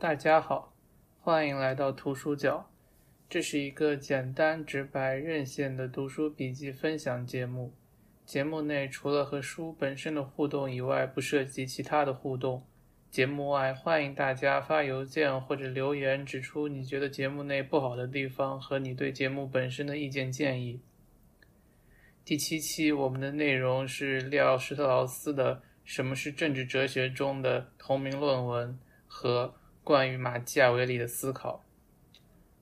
大家好，欢迎来到图书角。这是一个简单直白、任性的读书笔记分享节目。节目内除了和书本身的互动以外，不涉及其他的互动。节目外，欢迎大家发邮件或者留言，指出你觉得节目内不好的地方和你对节目本身的意见建议。第七期，我们的内容是利奥施特劳斯的《什么是政治哲学》中的同名论文和。关于马基雅维里的思考，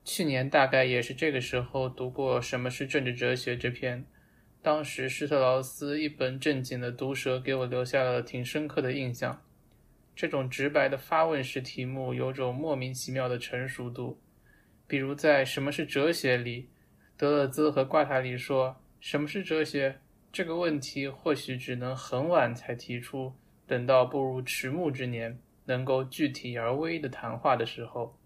去年大概也是这个时候读过《什么是政治哲学》这篇，当时施特劳斯一本正经的毒舌给我留下了挺深刻的印象。这种直白的发问式题目有种莫名其妙的成熟度，比如在《什么是哲学》里，德勒兹和瓜塔里说：“什么是哲学？”这个问题或许只能很晚才提出，等到步入迟暮之年。能够具体而微的谈话的时候，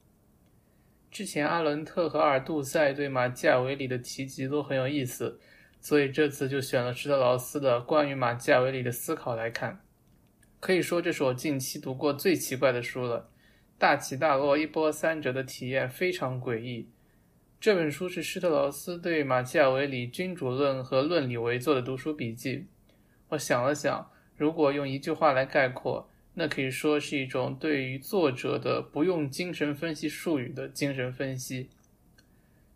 之前阿伦特和阿尔杜塞对马基雅维里的提及都很有意思，所以这次就选了施特劳斯的《关于马基雅维里的思考》来看。可以说，这是我近期读过最奇怪的书了，大起大落、一波三折的体验非常诡异。这本书是施特劳斯对马基雅维里君主论和论理为做的读书笔记。我想了想，如果用一句话来概括。那可以说是一种对于作者的不用精神分析术语的精神分析。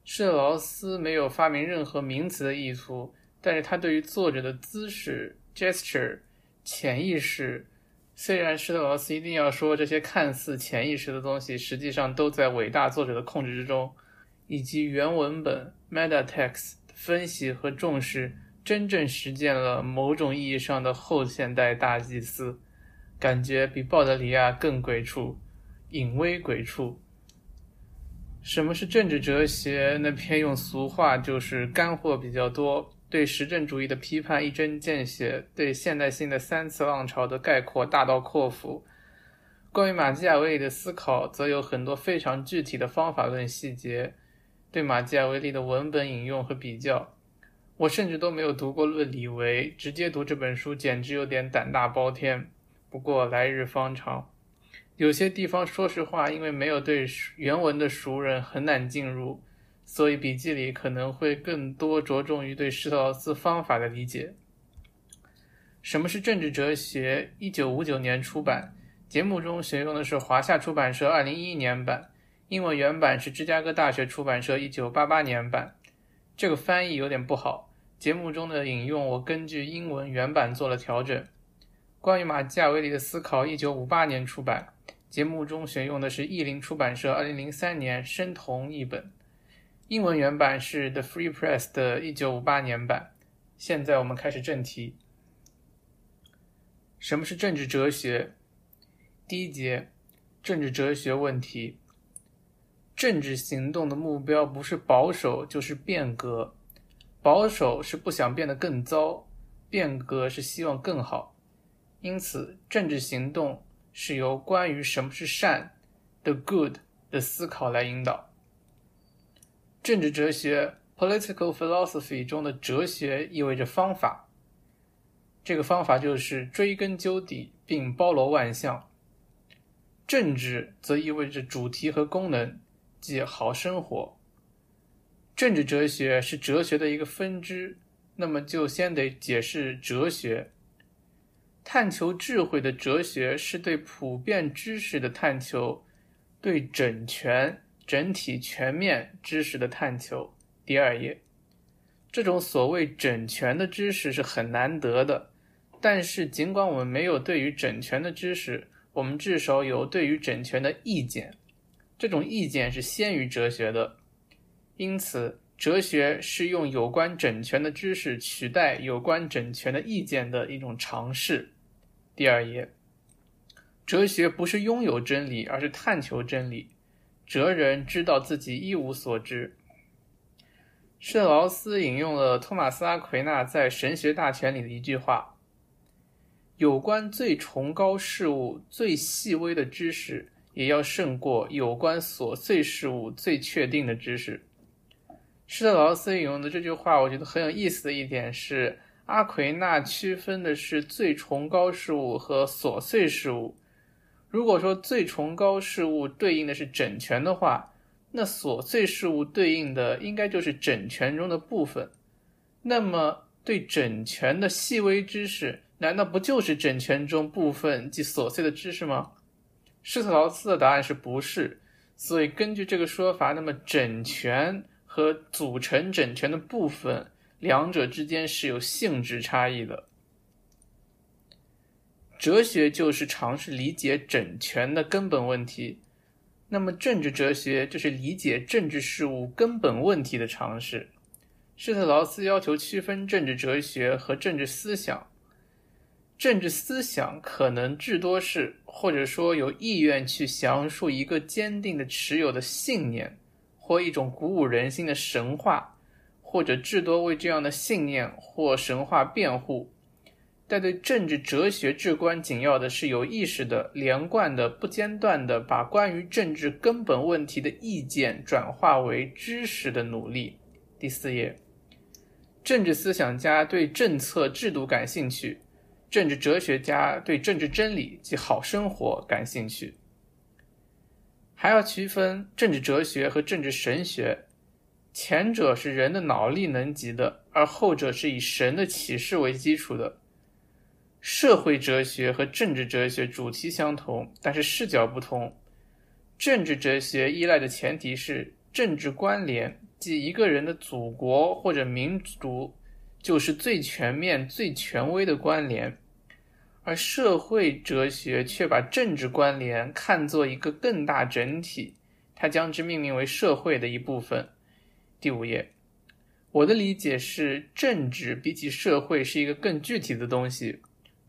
施特劳斯没有发明任何名词的意图，但是他对于作者的姿势、gesture、潜意识，虽然施特劳斯一定要说这些看似潜意识的东西，实际上都在伟大作者的控制之中，以及原文本 meta text 分析和重视，真正实践了某种意义上的后现代大祭司。感觉比鲍德里亚更鬼畜，隐微鬼畜。什么是政治哲学？那篇用俗话就是干货比较多，对实证主义的批判一针见血，对现代性的三次浪潮的概括大刀阔斧。关于马基雅维里的思考，则有很多非常具体的方法论细节，对马基雅维里的文本引用和比较。我甚至都没有读过《论理维》，直接读这本书简直有点胆大包天。不过来日方长，有些地方说实话，因为没有对原文的熟人，很难进入，所以笔记里可能会更多着重于对施特劳斯方法的理解。什么是政治哲学？一九五九年出版，节目中选用的是华夏出版社二零一一年版，英文原版是芝加哥大学出版社一九八八年版。这个翻译有点不好，节目中的引用我根据英文原版做了调整。关于马基雅维里的思考，一九五八年出版。节目中选用的是译林出版社二零零三年生同译本，英文原版是 The Free Press 的一九五八年版。现在我们开始正题。什么是政治哲学？第一节，政治哲学问题。政治行动的目标不是保守就是变革，保守是不想变得更糟，变革是希望更好。因此，政治行动是由关于什么是善的 good） 的思考来引导。政治哲学 （political philosophy） 中的哲学意味着方法，这个方法就是追根究底并包罗万象。政治则意味着主题和功能，即好生活。政治哲学是哲学的一个分支，那么就先得解释哲学。探求智慧的哲学是对普遍知识的探求，对整全、整体、全面知识的探求。第二页，这种所谓整全的知识是很难得的，但是尽管我们没有对于整全的知识，我们至少有对于整全的意见。这种意见是先于哲学的，因此，哲学是用有关整全的知识取代有关整全的意见的一种尝试。第二页，哲学不是拥有真理，而是探求真理。哲人知道自己一无所知。施特劳斯引用了托马斯·阿奎那在《神学大全》里的一句话：“有关最崇高事物最细微的知识，也要胜过有关琐碎事物最确定的知识。”施特劳斯引用的这句话，我觉得很有意思的一点是。阿奎那区分的是最崇高事物和琐碎事物，如果说最崇高事物对应的是整全的话，那琐碎事物对应的应该就是整全中的部分。那么，对整全的细微知识，难道不就是整全中部分即琐碎的知识吗？施特劳斯的答案是不是。所以，根据这个说法，那么整全和组成整全的部分，两者之间是有性质差异的。哲学就是尝试理解整全的根本问题，那么政治哲学就是理解政治事物根本问题的尝试。施特劳斯要求区分政治哲学和政治思想。政治思想可能至多是，或者说有意愿去详述一个坚定的持有的信念，或一种鼓舞人心的神话，或者至多为这样的信念或神话辩护。但对政治哲学至关紧要的是有意识的、连贯的、不间断的把关于政治根本问题的意见转化为知识的努力。第四页，政治思想家对政策制度感兴趣，政治哲学家对政治真理及好生活感兴趣。还要区分政治哲学和政治神学，前者是人的脑力能及的，而后者是以神的启示为基础的。社会哲学和政治哲学主题相同，但是视角不同。政治哲学依赖的前提是政治关联，即一个人的祖国或者民族就是最全面、最权威的关联；而社会哲学却把政治关联看作一个更大整体，它将之命名为社会的一部分。第五页，我的理解是，政治比起社会是一个更具体的东西。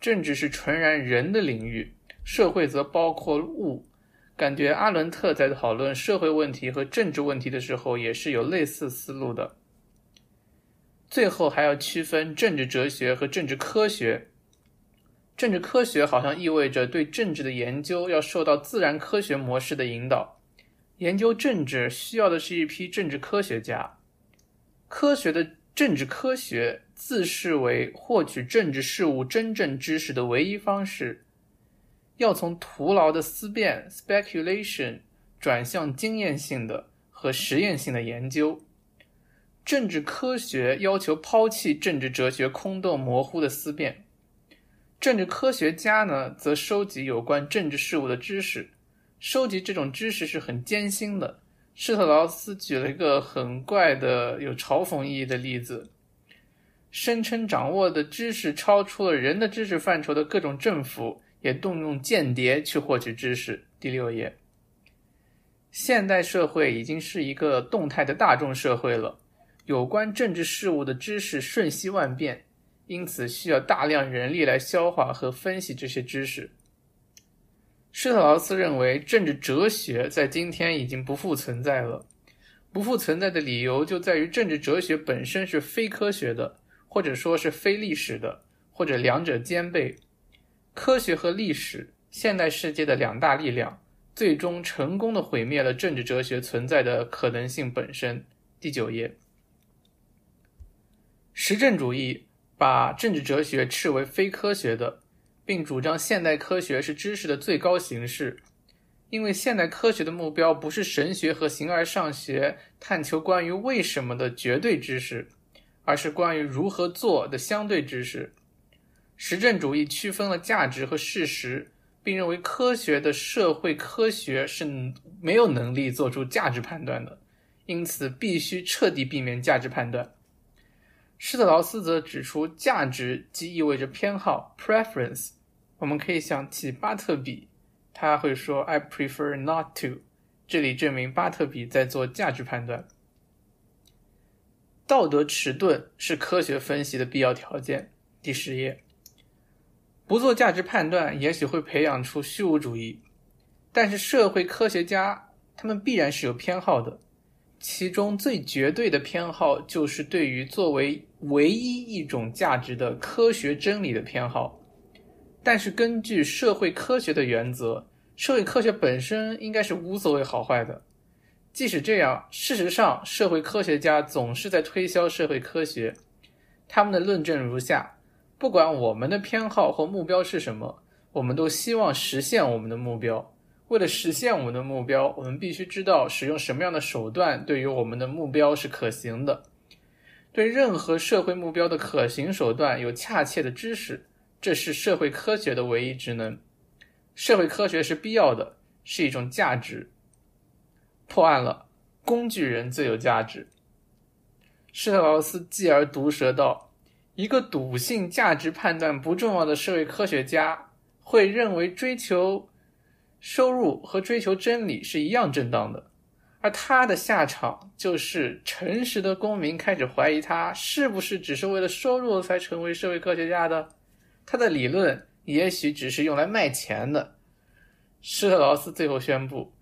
政治是纯然人的领域，社会则包括物。感觉阿伦特在讨论社会问题和政治问题的时候，也是有类似思路的。最后还要区分政治哲学和政治科学。政治科学好像意味着对政治的研究要受到自然科学模式的引导，研究政治需要的是一批政治科学家。科学的政治科学。自视为获取政治事物真正知识的唯一方式，要从徒劳的思辨 （speculation） 转向经验性的和实验性的研究。政治科学要求抛弃政治哲学空洞模糊的思辨。政治科学家呢，则收集有关政治事务的知识。收集这种知识是很艰辛的。施特劳斯举了一个很怪的、有嘲讽意义的例子。声称掌握的知识超出了人的知识范畴的各种政府，也动用间谍去获取知识。第六页，现代社会已经是一个动态的大众社会了，有关政治事务的知识瞬息万变，因此需要大量人力来消化和分析这些知识。施特劳斯认为，政治哲学在今天已经不复存在了。不复存在的理由就在于政治哲学本身是非科学的。或者说是非历史的，或者两者兼备。科学和历史，现代世界的两大力量，最终成功的毁灭了政治哲学存在的可能性本身。第九页，实证主义把政治哲学斥为非科学的，并主张现代科学是知识的最高形式，因为现代科学的目标不是神学和形而上学探求关于为什么的绝对知识。而是关于如何做的相对知识。实证主义区分了价值和事实，并认为科学的社会科学是没有能力做出价值判断的，因此必须彻底避免价值判断。施特劳斯则指出，价值即意味着偏好 （preference）。我们可以想起巴特比，他会说 “I prefer not to”，这里证明巴特比在做价值判断。道德迟钝是科学分析的必要条件。第十页，不做价值判断，也许会培养出虚无主义。但是社会科学家他们必然是有偏好的，其中最绝对的偏好就是对于作为唯一一种价值的科学真理的偏好。但是根据社会科学的原则，社会科学本身应该是无所谓好坏的。即使这样，事实上，社会科学家总是在推销社会科学。他们的论证如下：不管我们的偏好或目标是什么，我们都希望实现我们的目标。为了实现我们的目标，我们必须知道使用什么样的手段对于我们的目标是可行的。对任何社会目标的可行手段有恰切的知识，这是社会科学的唯一职能。社会科学是必要的，是一种价值。破案了，工具人最有价值。施特劳斯继而毒舌道：“一个笃信价值判断不重要的社会科学家，会认为追求收入和追求真理是一样正当的。”而他的下场就是，诚实的公民开始怀疑他是不是只是为了收入才成为社会科学家的。他的理论也许只是用来卖钱的。施特劳斯最后宣布，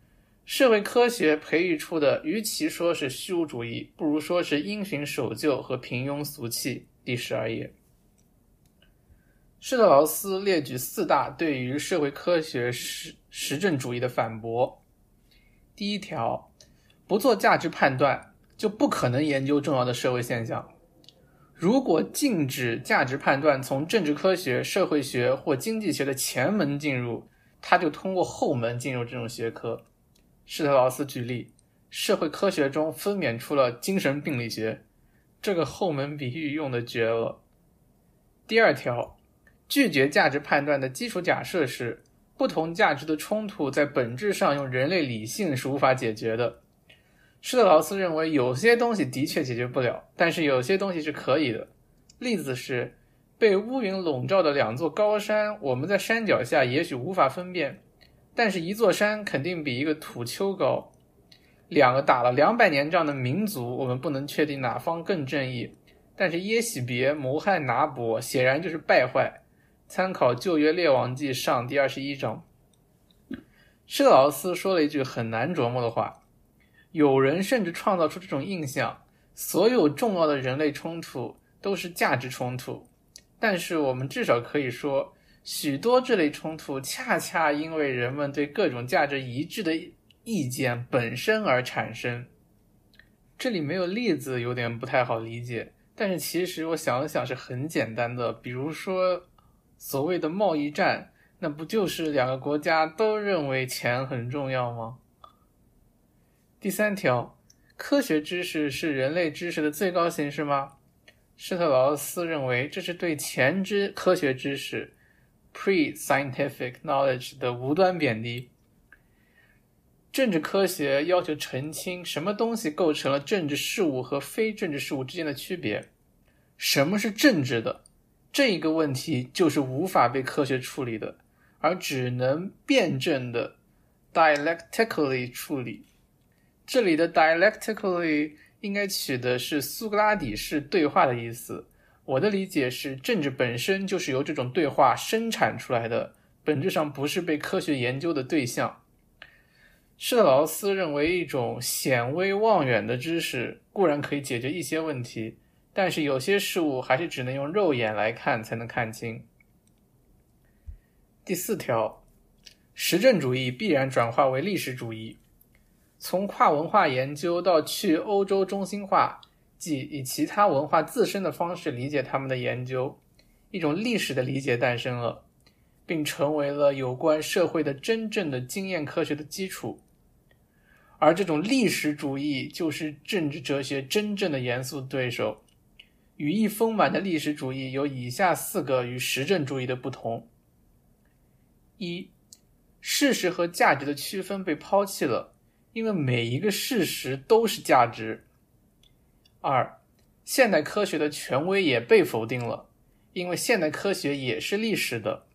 社会科学培育出的，与其说是虚无主义，不如说是因循守旧和平庸俗气。第十二页，施特劳斯列举四大对于社会科学实实证主义的反驳。第一条。不做价值判断，就不可能研究重要的社会现象。如果禁止价值判断从政治科学、社会学或经济学的前门进入，他就通过后门进入这种学科。施特劳斯举例，社会科学中分娩出了精神病理学，这个后门比喻用的绝了。第二条，拒绝价值判断的基础假设是，不同价值的冲突在本质上用人类理性是无法解决的。施特劳斯认为，有些东西的确解决不了，但是有些东西是可以的。例子是被乌云笼罩的两座高山，我们在山脚下也许无法分辨，但是一座山肯定比一个土丘高。两个打了两百年仗的民族，我们不能确定哪方更正义，但是耶喜别谋害拿伯显然就是败坏。参考《旧约列王记上》第二十一章。施特劳斯说了一句很难琢磨的话。有人甚至创造出这种印象：所有重要的人类冲突都是价值冲突。但是我们至少可以说，许多这类冲突恰恰因为人们对各种价值一致的意见本身而产生。这里没有例子，有点不太好理解。但是其实我想了想，是很简单的。比如说，所谓的贸易战，那不就是两个国家都认为钱很重要吗？第三条，科学知识是人类知识的最高形式吗？施特劳斯认为这是对前知科学知识 （pre-scientific knowledge） 的无端贬低。政治科学要求澄清什么东西构成了政治事物和非政治事物之间的区别，什么是政治的，这一个问题就是无法被科学处理的，而只能辩证的 （dialectically） 处理。这里的 dialectically 应该取的是苏格拉底式对话的意思。我的理解是，政治本身就是由这种对话生产出来的，本质上不是被科学研究的对象。施特劳斯认为，一种显微望远的知识固然可以解决一些问题，但是有些事物还是只能用肉眼来看才能看清。第四条，实证主义必然转化为历史主义。从跨文化研究到去欧洲中心化，即以其他文化自身的方式理解他们的研究，一种历史的理解诞生了，并成为了有关社会的真正的经验科学的基础。而这种历史主义就是政治哲学真正的严肃对手。语义丰满的历史主义有以下四个与实证主义的不同：一、事实和价值的区分被抛弃了。因为每一个事实都是价值。二，现代科学的权威也被否定了，因为现代科学也是历史的。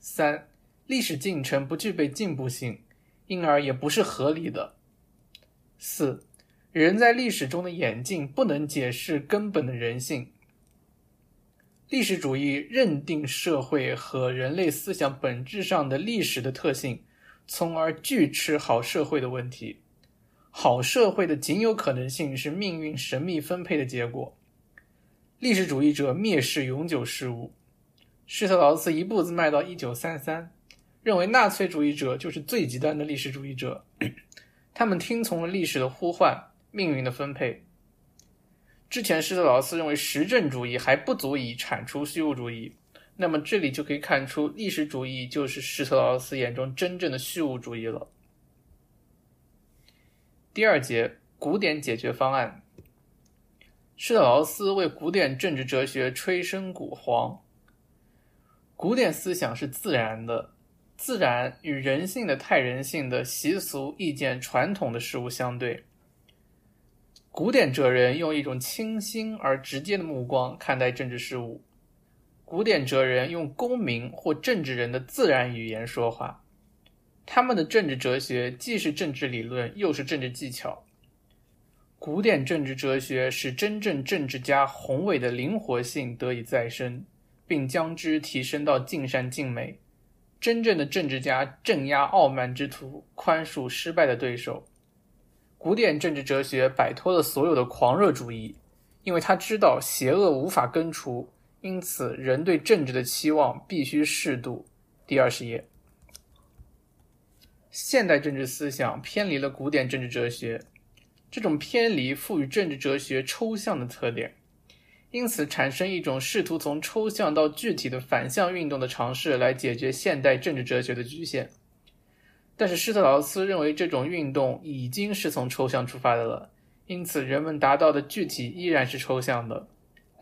三，历史进程不具备进步性，因而也不是合理的。四，人在历史中的演进不能解释根本的人性。历史主义认定社会和人类思想本质上的历史的特性。从而拒斥好社会的问题。好社会的仅有可能性是命运神秘分配的结果。历史主义者蔑视永久事物。施特劳斯一步子迈到一九三三，认为纳粹主义者就是最极端的历史主义者。他们听从了历史的呼唤，命运的分配。之前施特劳斯认为实证主义还不足以铲除虚无主义，那么这里就可以看出，历史主义就是施特劳斯眼中真正的虚无主义了。第二节，古典解决方案。施特劳斯为古典政治哲学吹笙鼓簧。古典思想是自然的，自然与人性的太人性的习俗、意见、传统的事物相对。古典哲人用一种清新而直接的目光看待政治事务。古典哲人用公民或政治人的自然语言说话，他们的政治哲学既是政治理论，又是政治技巧。古典政治哲学使真正政治家宏伟的灵活性得以再生，并将之提升到尽善尽美。真正的政治家镇压傲慢之徒，宽恕失败的对手。古典政治哲学摆脱了所有的狂热主义，因为他知道邪恶无法根除。因此，人对政治的期望必须适度。第二十页，现代政治思想偏离了古典政治哲学，这种偏离赋予政治哲学抽象的特点，因此产生一种试图从抽象到具体的反向运动的尝试来解决现代政治哲学的局限。但是，施特劳斯认为这种运动已经是从抽象出发的了，因此人们达到的具体依然是抽象的。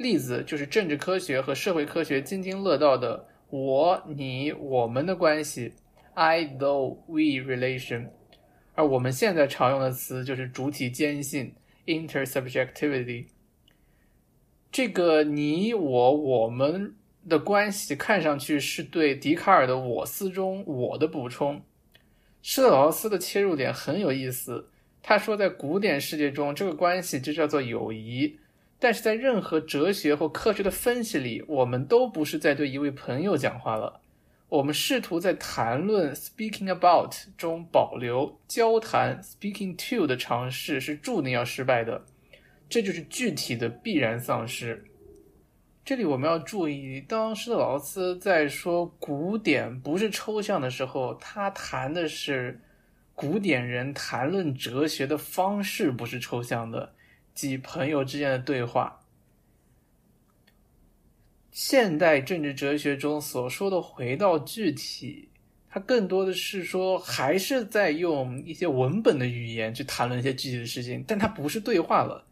例子就是政治科学和社会科学津津乐道的“我、你、我们的关系 ”（I, though We relation），而我们现在常用的词就是主体坚信 （intersubjectivity）。这个“你、我、我们的关系”看上去是对笛卡尔的“我思”中“我的”补充。施特劳斯的切入点很有意思，他说，在古典世界中，这个关系就叫做友谊。但是在任何哲学或科学的分析里，我们都不是在对一位朋友讲话了。我们试图在谈论 （speaking about） 中保留交谈 （speaking to） 的尝试是注定要失败的。这就是具体的必然丧失。这里我们要注意，当施特劳斯在说古典不是抽象的时候，他谈的是古典人谈论哲学的方式不是抽象的。及朋友之间的对话。现代政治哲学中所说的“回到具体”，它更多的是说还是在用一些文本的语言去谈论一些具体的事情，但它不是对话了。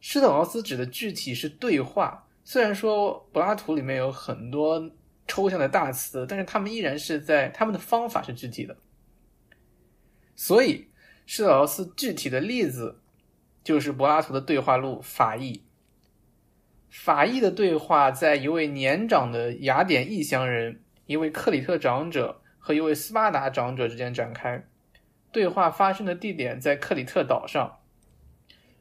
施特劳斯指的具体是对话，虽然说柏拉图里面有很多抽象的大词，但是他们依然是在他们的方法是具体的。所以，施特劳斯具体的例子。就是柏拉图的对话录《法意》。法意的对话在一位年长的雅典异乡人、一位克里特长者和一位斯巴达长者之间展开。对话发生的地点在克里特岛上。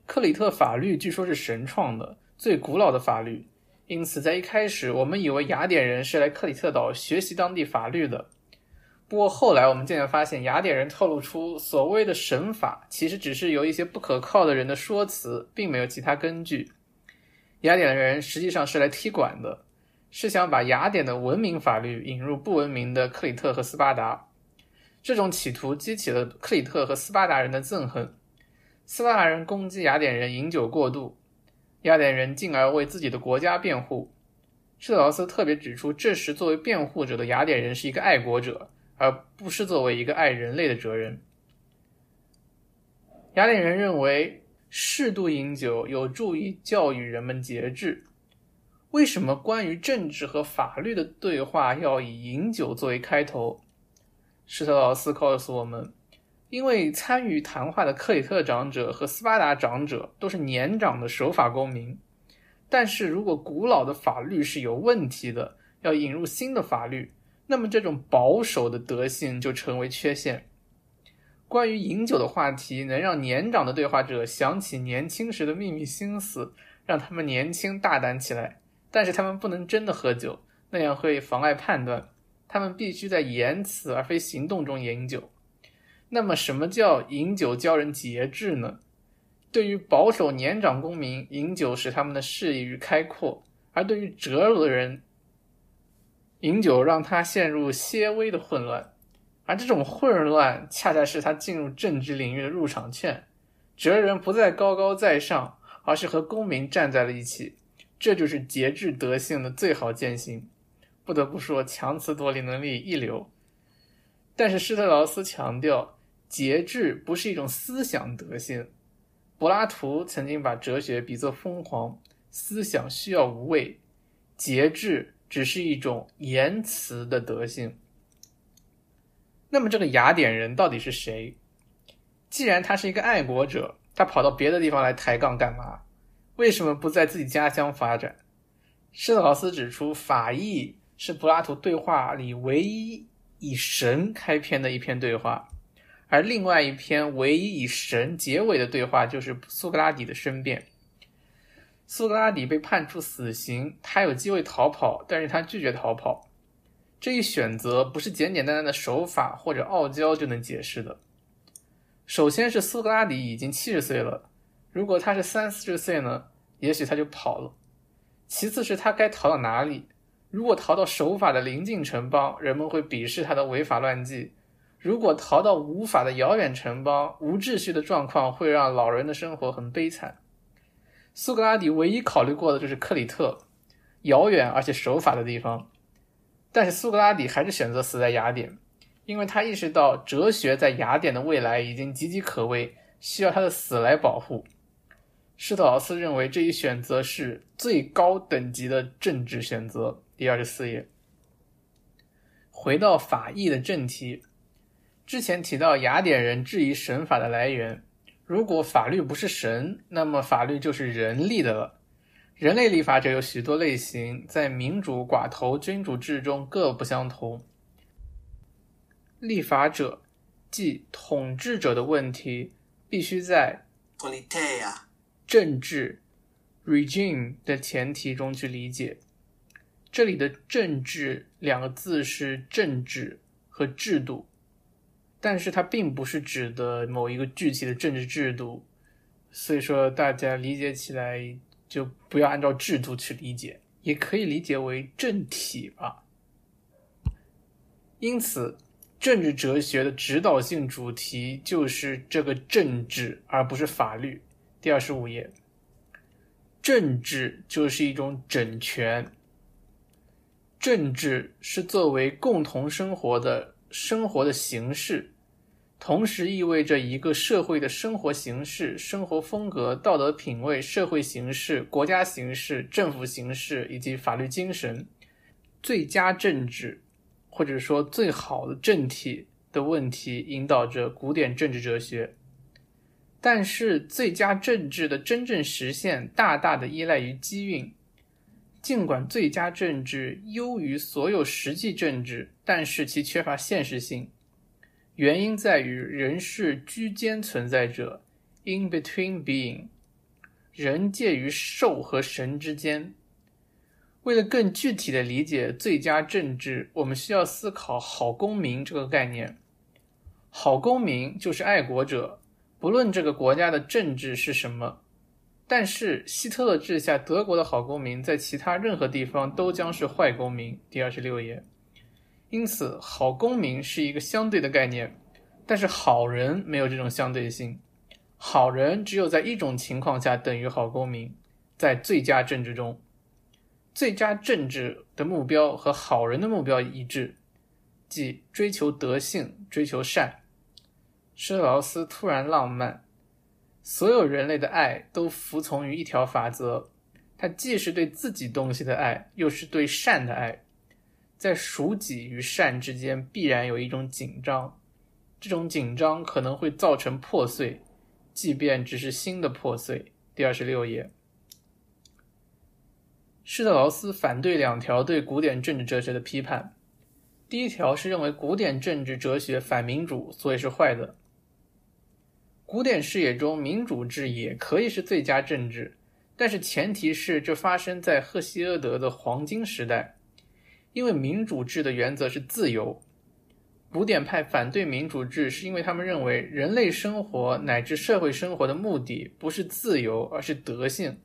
克里特法律据说是神创的，最古老的法律，因此在一开始我们以为雅典人是来克里特岛学习当地法律的。不过后来，我们渐渐发现，雅典人透露出所谓的神法，其实只是由一些不可靠的人的说辞，并没有其他根据。雅典人实际上是来踢馆的，是想把雅典的文明法律引入不文明的克里特和斯巴达。这种企图激起了克里特和斯巴达人的憎恨。斯巴达人攻击雅典人饮酒过度，雅典人进而为自己的国家辩护。施特劳斯特别指出，这时作为辩护者的雅典人是一个爱国者。而不是作为一个爱人类的哲人。雅典人认为适度饮酒有助于教育人们节制。为什么关于政治和法律的对话要以饮酒作为开头？施特劳斯告诉我们，因为参与谈话的克里特长者和斯巴达长者都是年长的守法公民，但是如果古老的法律是有问题的，要引入新的法律。那么，这种保守的德性就成为缺陷。关于饮酒的话题，能让年长的对话者想起年轻时的秘密心思，让他们年轻大胆起来。但是，他们不能真的喝酒，那样会妨碍判断。他们必须在言辞而非行动中饮酒。那么，什么叫饮酒教人节制呢？对于保守年长公民，饮酒使他们的视野与开阔；而对于折辱的人，饮酒让他陷入些微的混乱，而这种混乱恰恰是他进入政治领域的入场券。哲人不再高高在上，而是和公民站在了一起，这就是节制德性的最好践行。不得不说强词夺理能力一流。但是施特劳斯强调，节制不是一种思想德性。柏拉图曾经把哲学比作疯狂，思想需要无畏，节制只是一种言辞的德性。那么这个雅典人到底是谁？既然他是一个爱国者，他跑到别的地方来抬杠干嘛？为什么不在自己家乡发展？施特劳斯指出，法义是柏拉图对话里唯一以神开篇的一篇对话，而另外一篇唯一以神结尾的对话就是苏格拉底的申辩。苏格拉底被判处死刑，他有机会逃跑，但是他拒绝逃跑。这一选择不是简简单单的手法或者傲娇就能解释的。首先是苏格拉底已经七十岁了，如果他是三四十岁呢，也许他就跑了。其次是他该逃到哪里？如果逃到守法的邻近城邦，人们会鄙视他的违法乱纪；如果逃到无法的遥远城邦，无秩序的状况会让老人的生活很悲惨。苏格拉底唯一考虑过的就是克里特，遥远而且守法的地方。但是苏格拉底还是选择死在雅典，因为他意识到哲学在雅典的未来已经岌岌可危，需要他的死来保护。施特劳斯认为这一选择是最高等级的政治选择。第二十四页，回到法义的正题，之前提到雅典人质疑神法的来源，如果法律不是神，那么法律就是人立的了。人类立法者有许多类型，在民主、寡头、君主制中各不相同。立法者，即统治者的问题，必须在政治 （regime） 的前提中去理解。这里的“政治”两个字是政治和制度，但是它并不是指的某一个具体的政治制度，所以说大家理解起来。就不要按照制度去理解，也可以理解为政体吧。因此，政治哲学的指导性主题就是这个政治，而不是法律。第二十五页，政治就是一种整全。政治是作为共同生活的生活的形式。同时意味着一个社会的生活形式、生活风格、道德品味、社会形式、国家形式、政府形式以及法律精神，最佳政治，或者说最好的政体的问题，引导着古典政治哲学。但是，最佳政治的真正实现，大大的依赖于机运。尽管最佳政治优于所有实际政治，但是其缺乏现实性。原因在于人是居间存在者，in between being，人介于兽和神之间。为了更具体的理解最佳政治，我们需要思考“好公民”这个概念。好公民就是爱国者，不论这个国家的政治是什么。但是希特勒治下德国的好公民，在其他任何地方都将是坏公民。第二十六页。因此，好公民是一个相对的概念，但是好人没有这种相对性。好人只有在一种情况下等于好公民，在最佳政治中。最佳政治的目标和好人的目标一致，即追求德性、追求善。施特劳斯突然浪漫，所有人类的爱都服从于一条法则，它既是对自己东西的爱，又是对善的爱。在属己与善之间必然有一种紧张，这种紧张可能会造成破碎，即便只是新的破碎。第二十六页，施特劳斯反对两条对古典政治哲学的批判。第一条是认为古典政治哲学反民主，所以是坏的。古典视野中，民主制也可以是最佳政治，但是前提是这发生在赫西俄德的黄金时代。因为民主制的原则是自由，古典派反对民主制，是因为他们认为人类生活乃至社会生活的目的不是自由，而是德性。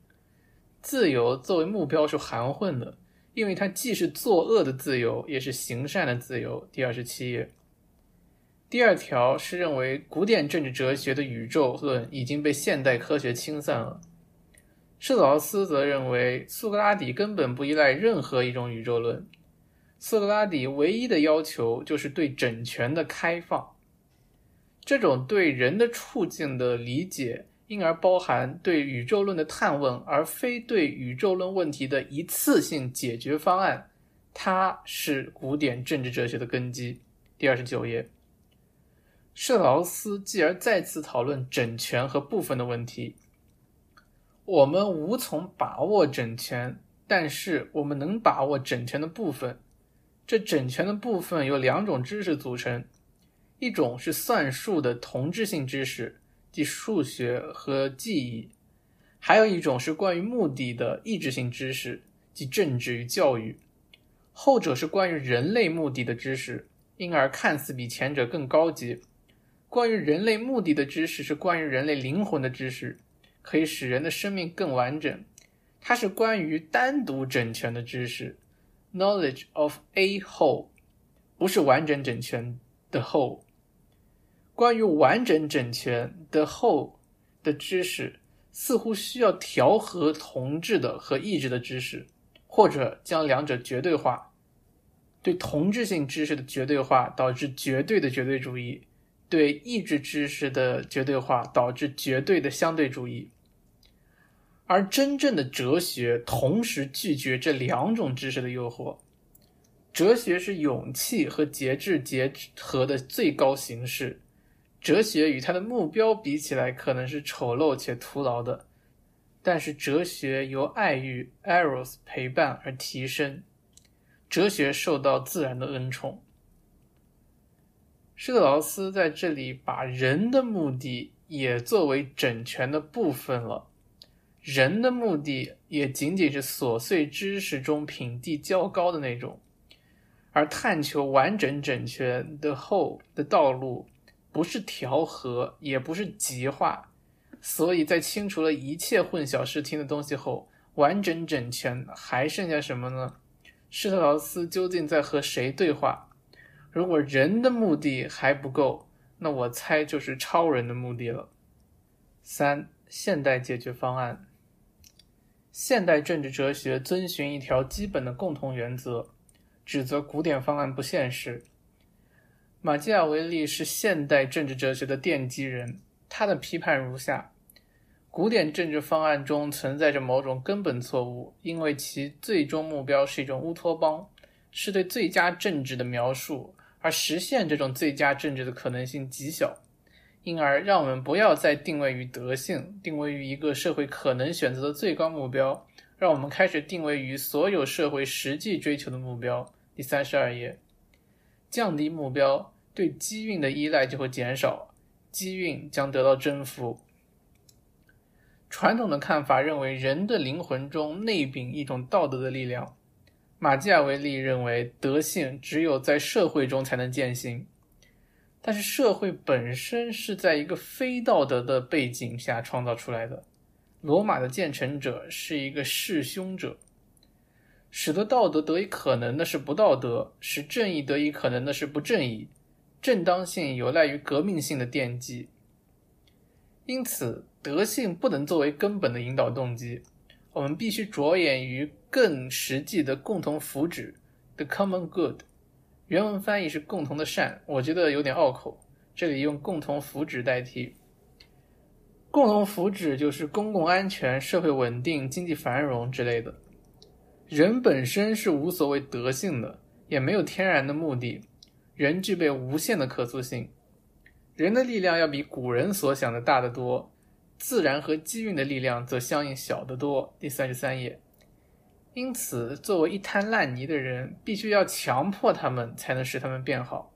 自由作为目标是含混的，因为它既是作恶的自由，也是行善的自由。第二十七页，第二条是认为古典政治哲学的宇宙论已经被现代科学清算了。施劳斯则认为苏格拉底根本不依赖任何一种宇宙论。苏格拉底唯一的要求就是对整全的开放。这种对人的处境的理解，因而包含对宇宙论的探问，而非对宇宙论问题的一次性解决方案。它是古典政治哲学的根基。第二十九页，舍劳斯继而再次讨论整全和部分的问题。我们无从把握整全，但是我们能把握整全的部分。这整全的部分由两种知识组成。一种是算术的同质性知识，即数学和记忆；还有一种是关于目的的意志性知识，即政治与教育。后者是关于人类目的的知识，因而看似比前者更高级。关于人类目的的知识是关于人类灵魂的知识，可以使人的生命更完整。它是关于单独整全的知识，knowledge of a whole，不是完整整全的 whole。关于完整整全的 whole 的知识，似乎需要调和同质的和异质的知识，或者将两者绝对化。对同质性知识的绝对化导致绝对的绝对主义，对异质知识的绝对化导致绝对的相对主义。而真正的哲学同时拒绝这两种知识的诱惑。哲学是勇气和节制结合的最高形式。哲学与它的目标比起来，可能是丑陋且徒劳的，但是哲学由爱欲 （eros） 陪伴而提升。哲学受到自然的恩宠。施特劳斯在这里把人的目的也作为整全的部分了，人的目的也仅仅是琐碎知识中品地较高的那种，而探求完整整全的后的道路。不是调和，也不是极化，所以在清除了一切混淆视听的东西后，完整整全还剩下什么呢？施特劳斯究竟在和谁对话？如果人的目的还不够，那我猜就是超人的目的了。三、现代解决方案。现代政治哲学遵循一条基本的共同原则，指责古典方案不现实。马基雅维利是现代政治哲学的奠基人，他的批判如下：古典政治方案中存在着某种根本错误，因为其最终目标是一种乌托邦，是对最佳政治的描述，而实现这种最佳政治的可能性极小。因而，让我们不要再定位于德性，定位于一个社会可能选择的最高目标，让我们开始定位于所有社会实际追求的目标。第三十二页。降低目标，对机运的依赖就会减少，机运将得到征服。传统的看法认为，人的灵魂中内禀一种道德的力量。马基雅维利认为，德性只有在社会中才能践行，但是社会本身是在一个非道德的背景下创造出来的。罗马的建成者是一个弑兄者。使得道德得以可能的是不道德，使正义得以可能的是不正义。正当性有赖于革命性的奠基，因此德性不能作为根本的引导动机。我们必须着眼于更实际的共同福祉 （the common good）。原文翻译是“共同的善”，我觉得有点拗口，这里用“共同福祉”代替。共同福祉就是公共安全、社会稳定、经济繁荣之类的。人本身是无所谓德性的，也没有天然的目的。人具备无限的可塑性，人的力量要比古人所想的大得多，自然和机运的力量则相应小得多。第三十三页。因此，作为一滩烂泥的人，必须要强迫他们，才能使他们变好。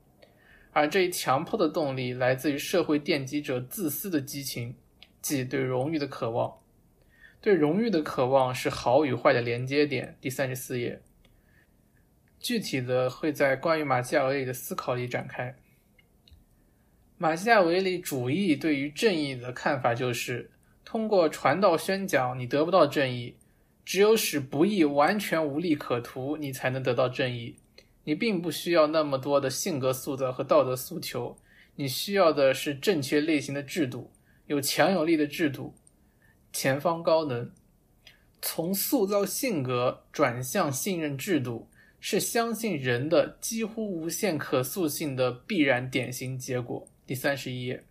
而这一强迫的动力来自于社会奠基者自私的激情，即对荣誉的渴望。对荣誉的渴望是好与坏的连接点。第三十四页，具体的会在关于马基雅维利的思考里展开。马基雅维利主义对于正义的看法就是：通过传道宣讲，你得不到正义；只有使不义完全无利可图，你才能得到正义。你并不需要那么多的性格塑造和道德诉求，你需要的是正确类型的制度，有强有力的制度。前方高能，从塑造性格转向信任制度，是相信人的几乎无限可塑性的必然典型结果。第三十一页，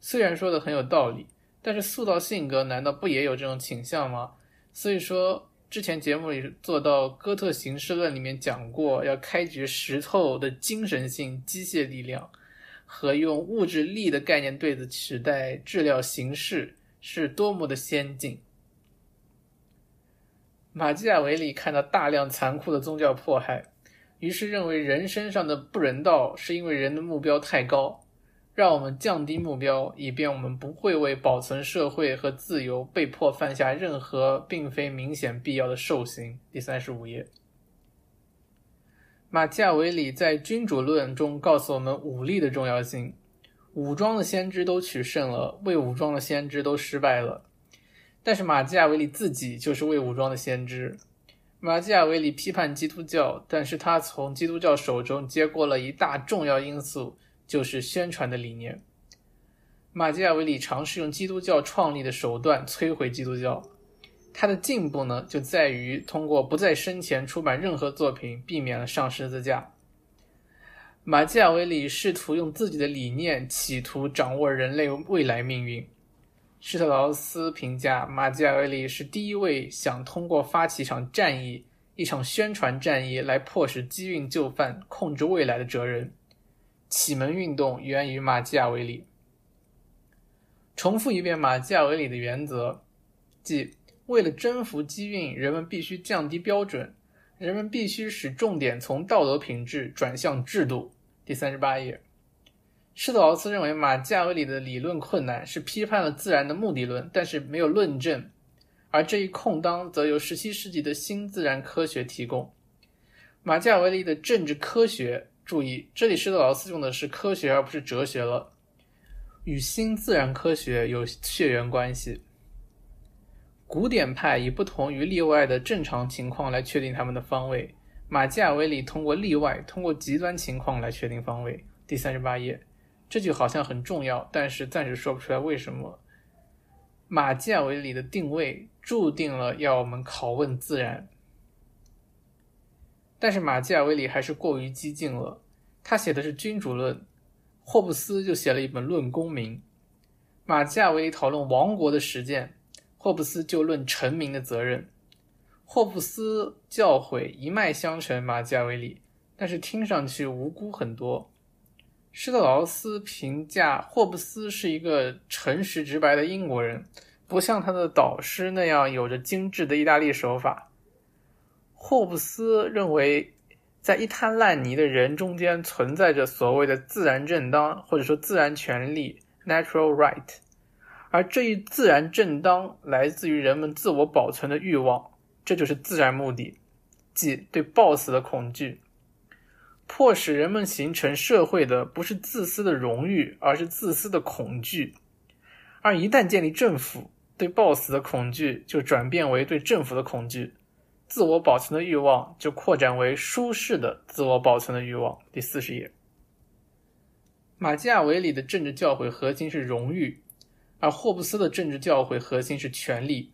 虽然说的很有道理，但是塑造性格难道不也有这种倾向吗？所以说，之前节目里做到哥特形式论里面讲过，要开掘石头的精神性机械力量，和用物质力的概念对子取代质料形式，是多么的先进。马基雅维里看到大量残酷的宗教迫害，于是认为人身上的不人道是因为人的目标太高，让我们降低目标，以便我们不会为保存社会和自由被迫犯下任何并非明显必要的兽行。第三十五页，马基雅维里在《君主论》中告诉我们武力的重要性：武装的先知都取胜了，未武装的先知都失败了。但是马基雅维里自己就是未武装的先知。马基雅维里批判基督教，但是他从基督教手中接过了一大重要因素，就是宣传的理念。马基雅维里尝试用基督教创立的手段摧毁基督教。他的进步呢，就在于通过不在生前出版任何作品，避免了上十字架。马基雅维里试图用自己的理念，企图掌握人类未来命运。施特劳斯评价马基雅维里是第一位想通过发起一场战役、一场宣传战役来迫使机运就范、控制未来的哲人。启蒙运动源于马基雅维里。重复一遍马基雅维里的原则，即为了征服机运，人们必须降低标准，人们必须使重点从道德品质转向制度。第三十八页。施特劳斯认为马基雅维里的理论困难是批判了自然的目的论，但是没有论证，而这一空当则由17世纪的新自然科学提供。马基雅维里的政治科学，注意这里施特劳斯用的是科学而不是哲学了，与新自然科学有血缘关系。古典派以不同于例外的正常情况来确定他们的方位，马基雅维里通过例外，通过极端情况来确定方位。第三十八页。这句好像很重要，但是暂时说不出来为什么。马基雅维里的定位注定了要我们拷问自然，但是马基雅维里还是过于激进了。他写的是君主论，霍布斯就写了一本论公民。马基雅维里讨论王国的实践，霍布斯就论臣民的责任。霍布斯教诲一脉相承，马基雅维里，但是听上去无辜很多。施特劳斯评价霍布斯是一个诚实直白的英国人，不像他的导师那样有着精致的意大利手法。霍布斯认为，在一滩烂泥的人中间存在着所谓的自然正当，或者说自然权利 （natural right），而这一自然正当来自于人们自我保存的欲望，这就是自然目的，即对暴死的恐惧。迫使人们形成社会的不是自私的荣誉，而是自私的恐惧。而一旦建立政府，对暴死的恐惧就转变为对政府的恐惧，自我保存的欲望就扩展为舒适的自我保存的欲望。第四十页，马基雅维里的政治教诲核心是荣誉，而霍布斯的政治教诲核心是权力。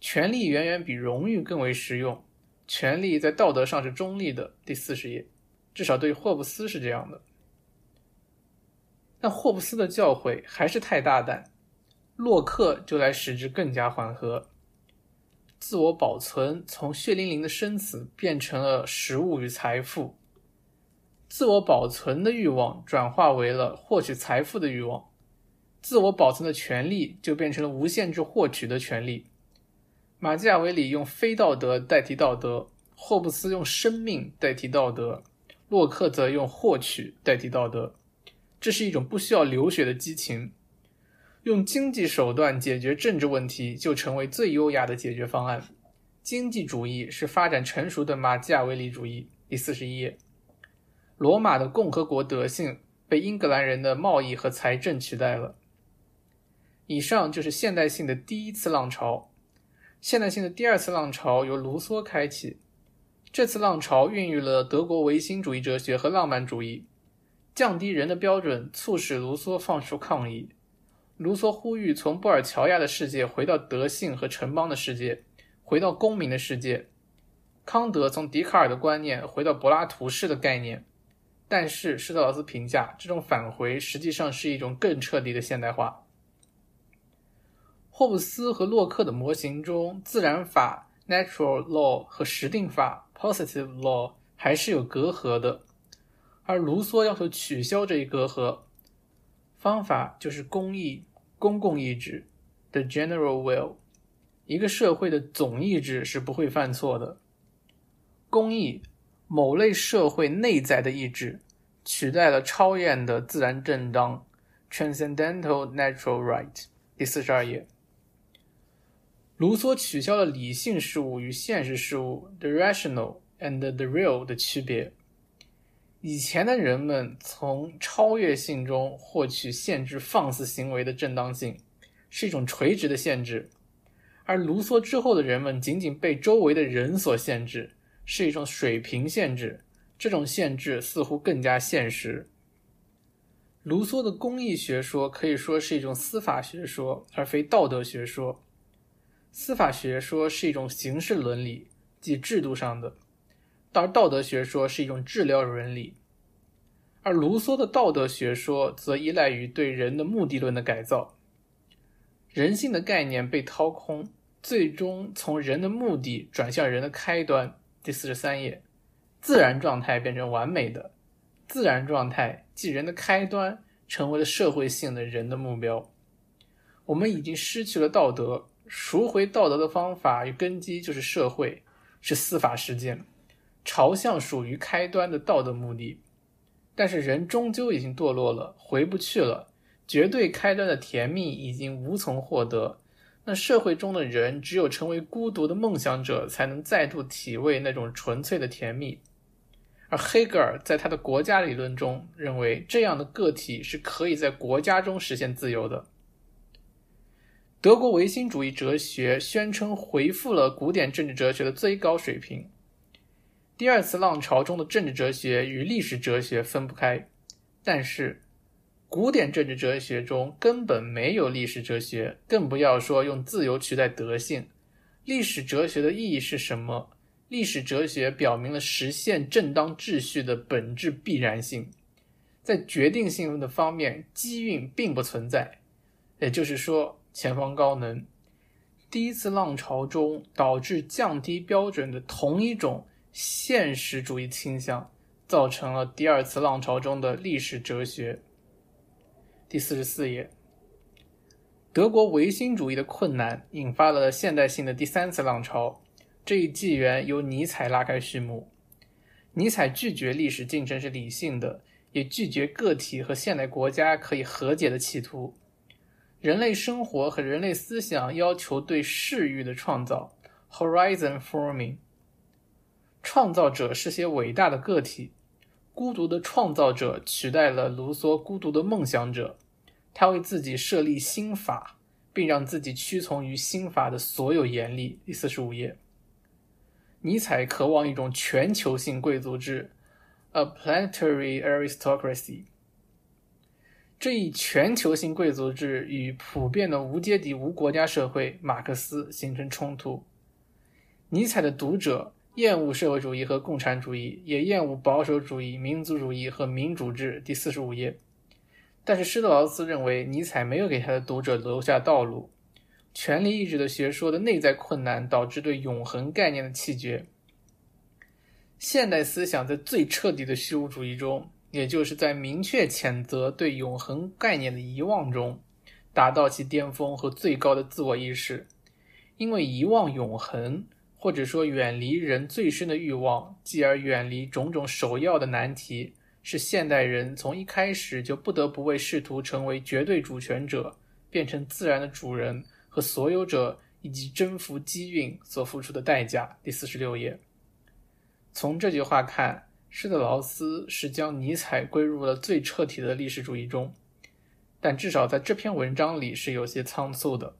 权力远远比荣誉更为实用，权力在道德上是中立的。第四十页。至少对霍布斯是这样的，但霍布斯的教诲还是太大胆，洛克就来使之更加缓和。自我保存从血淋淋的生死变成了食物与财富，自我保存的欲望转化为了获取财富的欲望，自我保存的权利就变成了无限制获取的权利。马基雅维里用非道德代替道德，霍布斯用生命代替道德。洛克则用获取代替道德，这是一种不需要流血的激情。用经济手段解决政治问题，就成为最优雅的解决方案。经济主义是发展成熟的马基雅维里主义。第四十一页，罗马的共和国德性被英格兰人的贸易和财政取代了。以上就是现代性的第一次浪潮。现代性的第二次浪潮由卢梭开启。这次浪潮孕育了德国唯心主义哲学和浪漫主义，降低人的标准，促使卢梭放出抗议。卢梭呼吁从布尔乔亚的世界回到德性和城邦的世界，回到公民的世界。康德从笛卡尔的观念回到柏拉图式的概念，但是施特劳斯评价这种返回实际上是一种更彻底的现代化。霍布斯和洛克的模型中，自然法 （natural law） 和实定法 （positive law） 还是有隔阂的，而卢梭要求取消这一隔阂，方法就是公义、公共意志 （the general will）。一个社会的总意志是不会犯错的。公益，某类社会内在的意志，取代了超验的自然正当 （transcendental natural right）。第四十二页。卢梭取消了理性事物与现实事物 （the rational and the real） 的区别。以前的人们从超越性中获取限制放肆行为的正当性，是一种垂直的限制；而卢梭之后的人们仅仅被周围的人所限制，是一种水平限制。这种限制似乎更加现实。卢梭的公益学说可以说是一种司法学说，而非道德学说。司法学说是一种形式伦理，即制度上的；而道德学说是一种治疗伦理。而卢梭的道德学说则依赖于对人的目的论的改造。人性的概念被掏空，最终从人的目的转向人的开端。第四十三页，自然状态变成完美的，自然状态即人的开端，成为了社会性的人的目标。我们已经失去了道德。赎回道德的方法与根基就是社会，是司法实践，朝向属于开端的道德目的。但是人终究已经堕落了，回不去了。绝对开端的甜蜜已经无从获得。那社会中的人只有成为孤独的梦想者，才能再度体味那种纯粹的甜蜜。而黑格尔在他的国家理论中认为，这样的个体是可以在国家中实现自由的。德国唯心主义哲学宣称回复了古典政治哲学的最高水平。第二次浪潮中的政治哲学与历史哲学分不开，但是古典政治哲学中根本没有历史哲学，更不要说用自由取代德性。历史哲学的意义是什么？历史哲学表明了实现正当秩序的本质必然性，在决定性的方面，机运并不存在。也就是说。前方高能，第一次浪潮中导致降低标准的同一种现实主义倾向，造成了第二次浪潮中的历史哲学。第四十四页，德国唯心主义的困难引发了现代性的第三次浪潮，这一纪元由尼采拉开序幕。尼采拒绝历史进程是理性的，也拒绝个体和现代国家可以和解的企图。人类生活和人类思想要求对视域的创造 （horizon forming）。创造者是些伟大的个体，孤独的创造者取代了卢梭孤独的梦想者。他为自己设立新法，并让自己屈从于新法的所有严厉。第四十五页，尼采渴望一种全球性贵族制 （a planetary aristocracy）。这一全球性贵族制与普遍的无阶级无国家社会马克思形成冲突。尼采的读者厌恶社会主义和共产主义，也厌恶保守主义、民族主义和民主制。第四十五页。但是施特劳斯认为尼采没有给他的读者留下道路。权力意志的学说的内在困难导致对永恒概念的弃绝。现代思想在最彻底的虚无主义中。也就是在明确谴责对永恒概念的遗忘中，达到其巅峰和最高的自我意识。因为遗忘永恒，或者说远离人最深的欲望，继而远离种种首要的难题，是现代人从一开始就不得不为试图成为绝对主权者、变成自然的主人和所有者以及征服机运所付出的代价。第四十六页，从这句话看。施特劳斯是将尼采归入了最彻底的历史主义中，但至少在这篇文章里是有些仓促的。